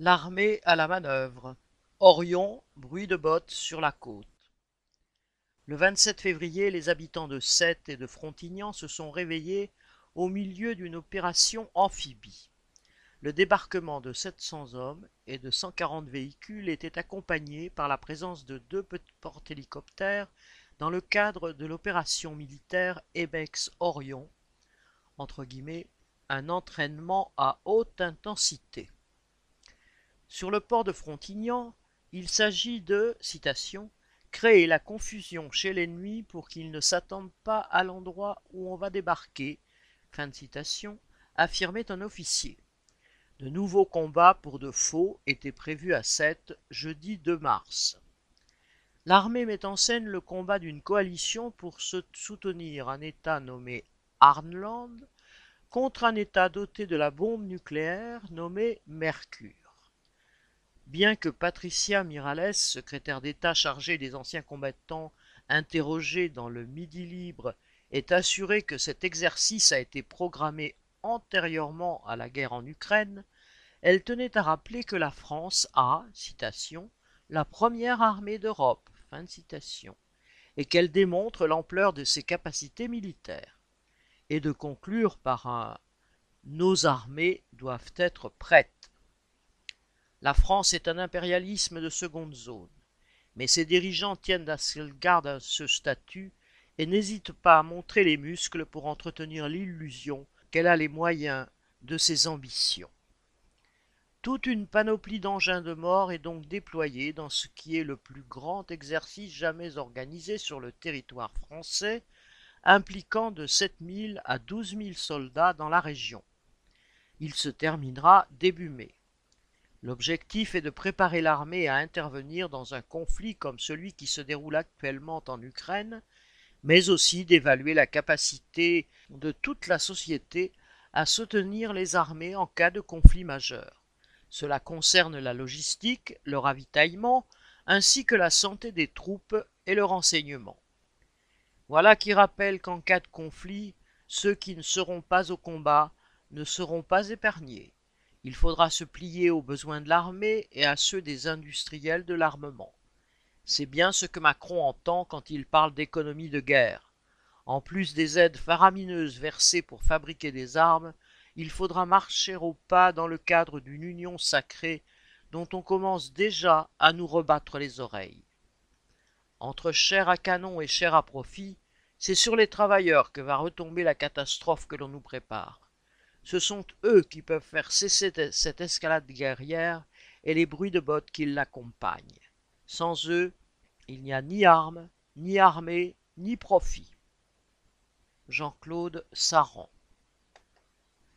L'armée à la manœuvre. Orion, bruit de bottes sur la côte. Le 27 février, les habitants de Sète et de Frontignan se sont réveillés au milieu d'une opération amphibie. Le débarquement de 700 hommes et de 140 véhicules était accompagné par la présence de deux porte-hélicoptères dans le cadre de l'opération militaire Ebex Orion, entre guillemets, un entraînement à haute intensité. Sur le port de Frontignan, il s'agit de créer la confusion chez l'ennemi pour qu'il ne s'attende pas à l'endroit où on va débarquer, affirmait un officier. De nouveaux combats pour de faux étaient prévus à 7 jeudi 2 mars. L'armée met en scène le combat d'une coalition pour se soutenir un État nommé Arnland contre un État doté de la bombe nucléaire nommé Mercure. Bien que Patricia Mirales, secrétaire d'État chargée des anciens combattants interrogés dans le Midi libre, ait assuré que cet exercice a été programmé antérieurement à la guerre en Ukraine, elle tenait à rappeler que la France a, citation, la première armée d'Europe, fin de citation, et qu'elle démontre l'ampleur de ses capacités militaires et de conclure par un Nos armées doivent être prêtes. La France est un impérialisme de seconde zone, mais ses dirigeants tiennent à ce qu'elle garde ce statut et n'hésitent pas à montrer les muscles pour entretenir l'illusion qu'elle a les moyens de ses ambitions. Toute une panoplie d'engins de mort est donc déployée dans ce qui est le plus grand exercice jamais organisé sur le territoire français impliquant de 7 000 à 12 000 soldats dans la région. Il se terminera début mai. L'objectif est de préparer l'armée à intervenir dans un conflit comme celui qui se déroule actuellement en Ukraine, mais aussi d'évaluer la capacité de toute la société à soutenir les armées en cas de conflit majeur. Cela concerne la logistique, le ravitaillement, ainsi que la santé des troupes et le renseignement. Voilà qui rappelle qu'en cas de conflit, ceux qui ne seront pas au combat ne seront pas épargnés. Il faudra se plier aux besoins de l'armée et à ceux des industriels de l'armement. C'est bien ce que Macron entend quand il parle d'économie de guerre. En plus des aides faramineuses versées pour fabriquer des armes, il faudra marcher au pas dans le cadre d'une union sacrée dont on commence déjà à nous rebattre les oreilles. Entre chair à canon et chair à profit, c'est sur les travailleurs que va retomber la catastrophe que l'on nous prépare. Ce sont eux qui peuvent faire cesser cette escalade guerrière et les bruits de bottes qui l'accompagnent. Sans eux, il n'y a ni armes, ni armée, ni profit. Jean-Claude Saran